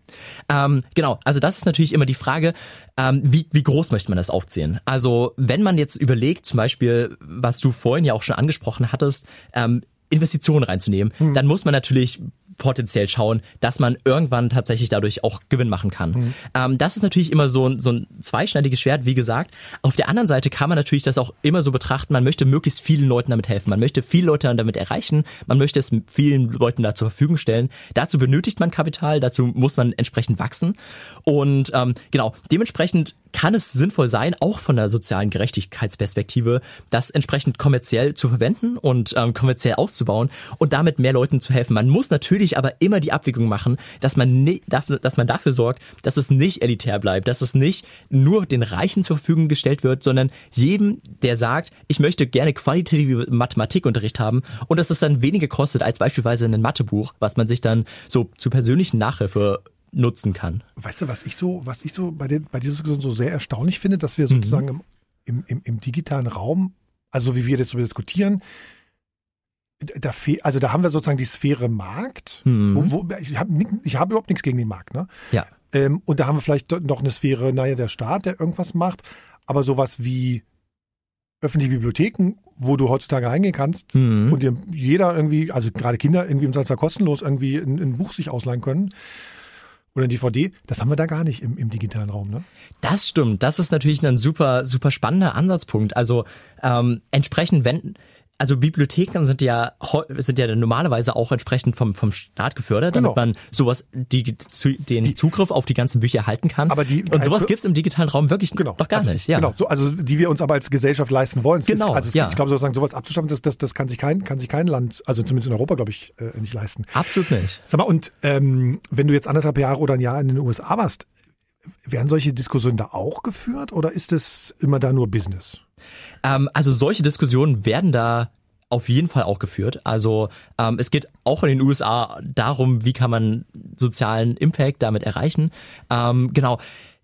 Ähm, genau, also das ist natürlich immer die Frage, ähm, wie, wie groß möchte man das aufziehen? Also wenn man jetzt überlegt, zum Beispiel, was du vorhin ja auch schon angesprochen hattest, ähm, Investitionen reinzunehmen, hm. dann muss man natürlich potenziell schauen, dass man irgendwann tatsächlich dadurch auch Gewinn machen kann. Mhm. Ähm, das ist natürlich immer so ein, so ein zweischneidiges Schwert, wie gesagt. Auf der anderen Seite kann man natürlich das auch immer so betrachten, man möchte möglichst vielen Leuten damit helfen, man möchte viele Leute damit erreichen, man möchte es vielen Leuten da zur Verfügung stellen. Dazu benötigt man Kapital, dazu muss man entsprechend wachsen. Und ähm, genau, dementsprechend kann es sinnvoll sein, auch von der sozialen Gerechtigkeitsperspektive, das entsprechend kommerziell zu verwenden und ähm, kommerziell auszubauen und damit mehr Leuten zu helfen. Man muss natürlich aber immer die Abwägung machen, dass man, nicht, dass man dafür sorgt, dass es nicht elitär bleibt, dass es nicht nur den Reichen zur Verfügung gestellt wird, sondern jedem, der sagt, ich möchte gerne qualitative Mathematikunterricht haben und dass es dann weniger kostet als beispielsweise ein Mathebuch, was man sich dann so zu persönlichen Nachhilfe nutzen kann. Weißt du, was ich so, was ich so bei, den, bei dieser Diskussion so sehr erstaunlich finde, dass wir sozusagen mhm. im, im, im, digitalen Raum, also wie wir jetzt so diskutieren, da also da haben wir sozusagen die Sphäre Markt. Mhm. Wo, wo, ich habe hab überhaupt nichts gegen den Markt. Ne? Ja. Ähm, und da haben wir vielleicht noch eine Sphäre, naja, der Staat, der irgendwas macht. Aber sowas wie öffentliche Bibliotheken, wo du heutzutage reingehen kannst mhm. und dir jeder irgendwie, also gerade Kinder irgendwie im Zweifelsfall kostenlos irgendwie ein, ein Buch sich ausleihen können oder ein DVD, das haben wir da gar nicht im, im digitalen Raum, ne? Das stimmt. Das ist natürlich ein super, super spannender Ansatzpunkt. Also ähm, entsprechend, wenn also Bibliotheken sind ja sind ja normalerweise auch entsprechend vom vom Staat gefördert, damit genau. man sowas die, zu, den Zugriff auf die ganzen Bücher erhalten kann. Aber die, und sowas gibt's im digitalen Raum wirklich genau, noch gar also, nicht. Ja. Genau, so, also die wir uns aber als Gesellschaft leisten wollen. genau. Ist, also es, ja. ich glaube sozusagen sowas abzuschaffen, das, das, das kann sich kein kann sich kein Land, also zumindest in Europa glaube ich äh, nicht leisten. Absolut nicht. Sag mal und ähm, wenn du jetzt anderthalb Jahre oder ein Jahr in den USA warst, werden solche Diskussionen da auch geführt oder ist es immer da nur Business? Ähm, also solche Diskussionen werden da auf jeden Fall auch geführt. Also ähm, es geht auch in den USA darum, wie kann man sozialen Impact damit erreichen. Ähm, genau,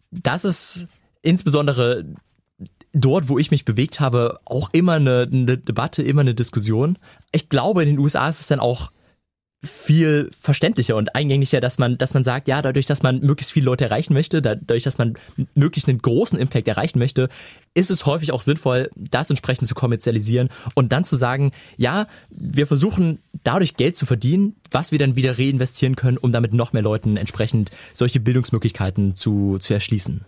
das ist insbesondere dort, wo ich mich bewegt habe, auch immer eine, eine Debatte, immer eine Diskussion. Ich glaube, in den USA ist es dann auch viel verständlicher und eingänglicher, dass man, dass man sagt, ja, dadurch, dass man möglichst viele Leute erreichen möchte, dadurch, dass man möglichst einen großen Impact erreichen möchte, ist es häufig auch sinnvoll, das entsprechend zu kommerzialisieren und dann zu sagen, ja, wir versuchen dadurch Geld zu verdienen, was wir dann wieder reinvestieren können, um damit noch mehr Leuten entsprechend solche Bildungsmöglichkeiten zu, zu erschließen.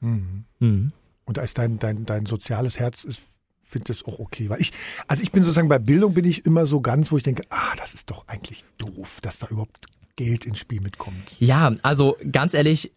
Mhm. Mhm. Und ist dein, dein, dein soziales Herz ist finde das auch okay. Weil ich, also ich bin sozusagen bei Bildung bin ich immer so ganz, wo ich denke, ah, das ist doch eigentlich doof, dass da überhaupt Geld ins Spiel mitkommt. Ja, also ganz ehrlich,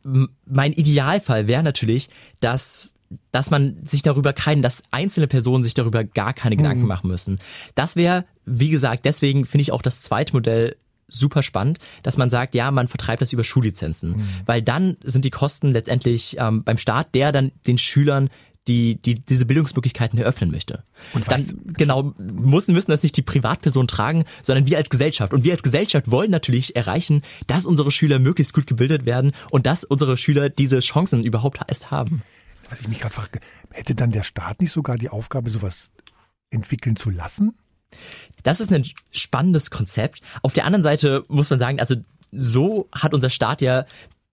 mein Idealfall wäre natürlich, dass dass man sich darüber keinen, dass einzelne Personen sich darüber gar keine Gedanken mhm. machen müssen. Das wäre, wie gesagt, deswegen finde ich auch das zweite Modell super spannend, dass man sagt, ja, man vertreibt das über Schullizenzen, mhm. weil dann sind die Kosten letztendlich ähm, beim Staat, der dann den Schülern die, die diese Bildungsmöglichkeiten eröffnen möchte. Und dann genau müssen müssen das nicht die Privatperson tragen, sondern wir als Gesellschaft. Und wir als Gesellschaft wollen natürlich erreichen, dass unsere Schüler möglichst gut gebildet werden und dass unsere Schüler diese Chancen überhaupt erst haben. Was ich mich gerade frage, hätte dann der Staat nicht sogar die Aufgabe, sowas entwickeln zu lassen? Das ist ein spannendes Konzept. Auf der anderen Seite muss man sagen, also so hat unser Staat ja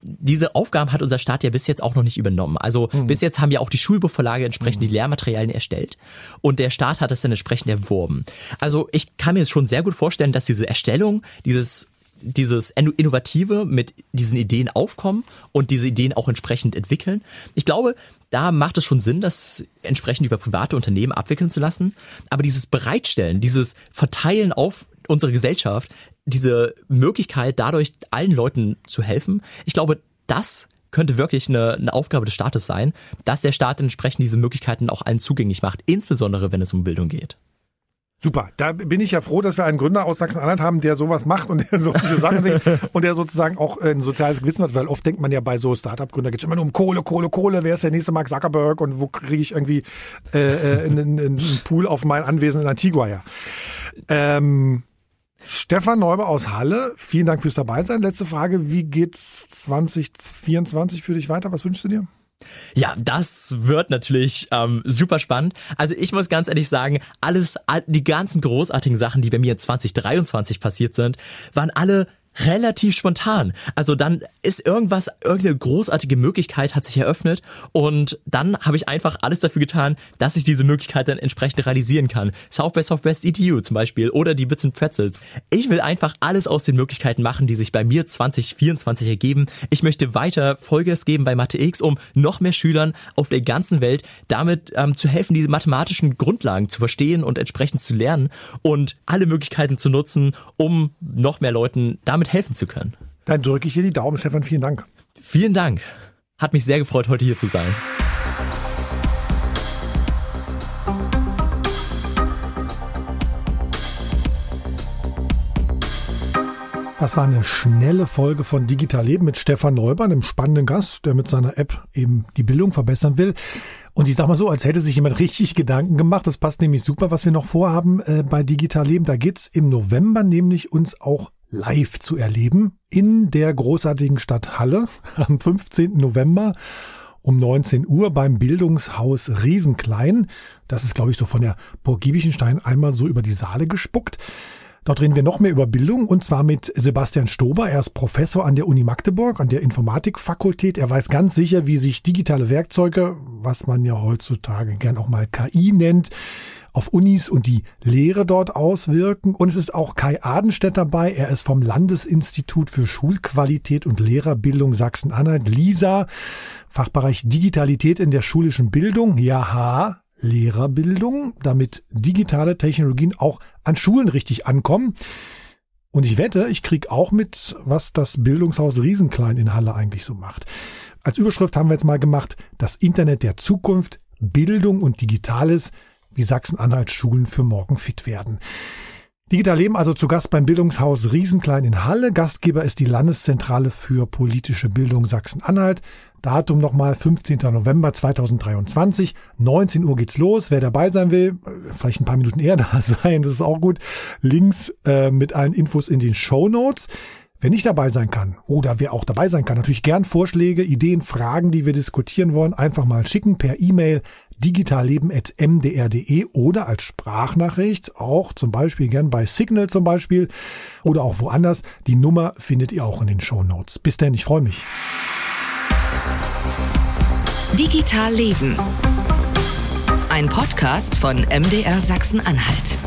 diese Aufgaben hat unser Staat ja bis jetzt auch noch nicht übernommen. Also mhm. bis jetzt haben ja auch die Schulbuchverlage entsprechend mhm. die Lehrmaterialien erstellt und der Staat hat das dann entsprechend erworben. Also ich kann mir schon sehr gut vorstellen, dass diese Erstellung dieses dieses Innovative mit diesen Ideen aufkommen und diese Ideen auch entsprechend entwickeln. Ich glaube, da macht es schon Sinn, das entsprechend über private Unternehmen abwickeln zu lassen. Aber dieses Bereitstellen, dieses Verteilen auf unsere Gesellschaft, diese Möglichkeit, dadurch allen Leuten zu helfen, ich glaube, das könnte wirklich eine, eine Aufgabe des Staates sein, dass der Staat entsprechend diese Möglichkeiten auch allen zugänglich macht, insbesondere wenn es um Bildung geht. Super, da bin ich ja froh, dass wir einen Gründer aus Sachsen-Anhalt haben, der sowas macht und der solche Sachen denkt und der sozusagen auch ein soziales Gewissen hat, weil oft denkt man ja bei so Startup-Gründern geht es immer nur um Kohle, Kohle, Kohle, wer ist der nächste Mark Zuckerberg und wo kriege ich irgendwie äh, äh einen, einen Pool auf mein Anwesen in Antigua her. Ähm, Stefan Neuber aus Halle, vielen Dank fürs Dabeisein. Letzte Frage, wie geht's 2024 für dich weiter? Was wünschst du dir? Ja, das wird natürlich ähm, super spannend. Also ich muss ganz ehrlich sagen, alles, die ganzen großartigen Sachen, die bei mir 2023 passiert sind, waren alle relativ spontan. Also dann ist irgendwas, irgendeine großartige Möglichkeit hat sich eröffnet und dann habe ich einfach alles dafür getan, dass ich diese Möglichkeit dann entsprechend realisieren kann. South by Southwest ETU zum Beispiel oder die Bits and Pretzels. Ich will einfach alles aus den Möglichkeiten machen, die sich bei mir 2024 ergeben. Ich möchte weiter Vollgas geben bei Mathe X, um noch mehr Schülern auf der ganzen Welt damit ähm, zu helfen, diese mathematischen Grundlagen zu verstehen und entsprechend zu lernen und alle Möglichkeiten zu nutzen, um noch mehr Leuten damit damit helfen zu können. Dann drücke ich dir die Daumen, Stefan. Vielen Dank. Vielen Dank. Hat mich sehr gefreut, heute hier zu sein. Das war eine schnelle Folge von Digital Leben mit Stefan Neuber, einem spannenden Gast, der mit seiner App eben die Bildung verbessern will. Und ich sag mal so, als hätte sich jemand richtig Gedanken gemacht. Das passt nämlich super, was wir noch vorhaben äh, bei Digital Leben. Da geht's im November nämlich uns auch live zu erleben in der großartigen Stadt Halle am 15. November um 19 Uhr beim Bildungshaus Riesenklein. Das ist, glaube ich, so von der Burg Giebichenstein einmal so über die Saale gespuckt. Dort reden wir noch mehr über Bildung und zwar mit Sebastian Stober. Er ist Professor an der Uni Magdeburg, an der Informatikfakultät. Er weiß ganz sicher, wie sich digitale Werkzeuge, was man ja heutzutage gern auch mal KI nennt, auf Unis und die Lehre dort auswirken. Und es ist auch Kai Adenstedt dabei. Er ist vom Landesinstitut für Schulqualität und Lehrerbildung Sachsen-Anhalt, LISA, Fachbereich Digitalität in der schulischen Bildung. Ja, Lehrerbildung, damit digitale Technologien auch an Schulen richtig ankommen. Und ich wette, ich krieg auch mit, was das Bildungshaus Riesenklein in Halle eigentlich so macht. Als Überschrift haben wir jetzt mal gemacht, das Internet der Zukunft, Bildung und Digitales wie Sachsen-Anhalt Schulen für morgen fit werden. Digital Leben also zu Gast beim Bildungshaus Riesenklein in Halle. Gastgeber ist die Landeszentrale für politische Bildung Sachsen-Anhalt. Datum nochmal 15. November 2023. 19 Uhr geht's los. Wer dabei sein will, äh, vielleicht ein paar Minuten eher da sein, das ist auch gut. Links äh, mit allen Infos in den Show Notes. Wer nicht dabei sein kann oder wer auch dabei sein kann, natürlich gern Vorschläge, Ideen, Fragen, die wir diskutieren wollen, einfach mal schicken per E-Mail digitalleben.mdr.de oder als Sprachnachricht, auch zum Beispiel gern bei Signal zum Beispiel oder auch woanders. Die Nummer findet ihr auch in den Show Notes. Bis denn, ich freue mich. Digital Leben. Ein Podcast von MDR Sachsen-Anhalt.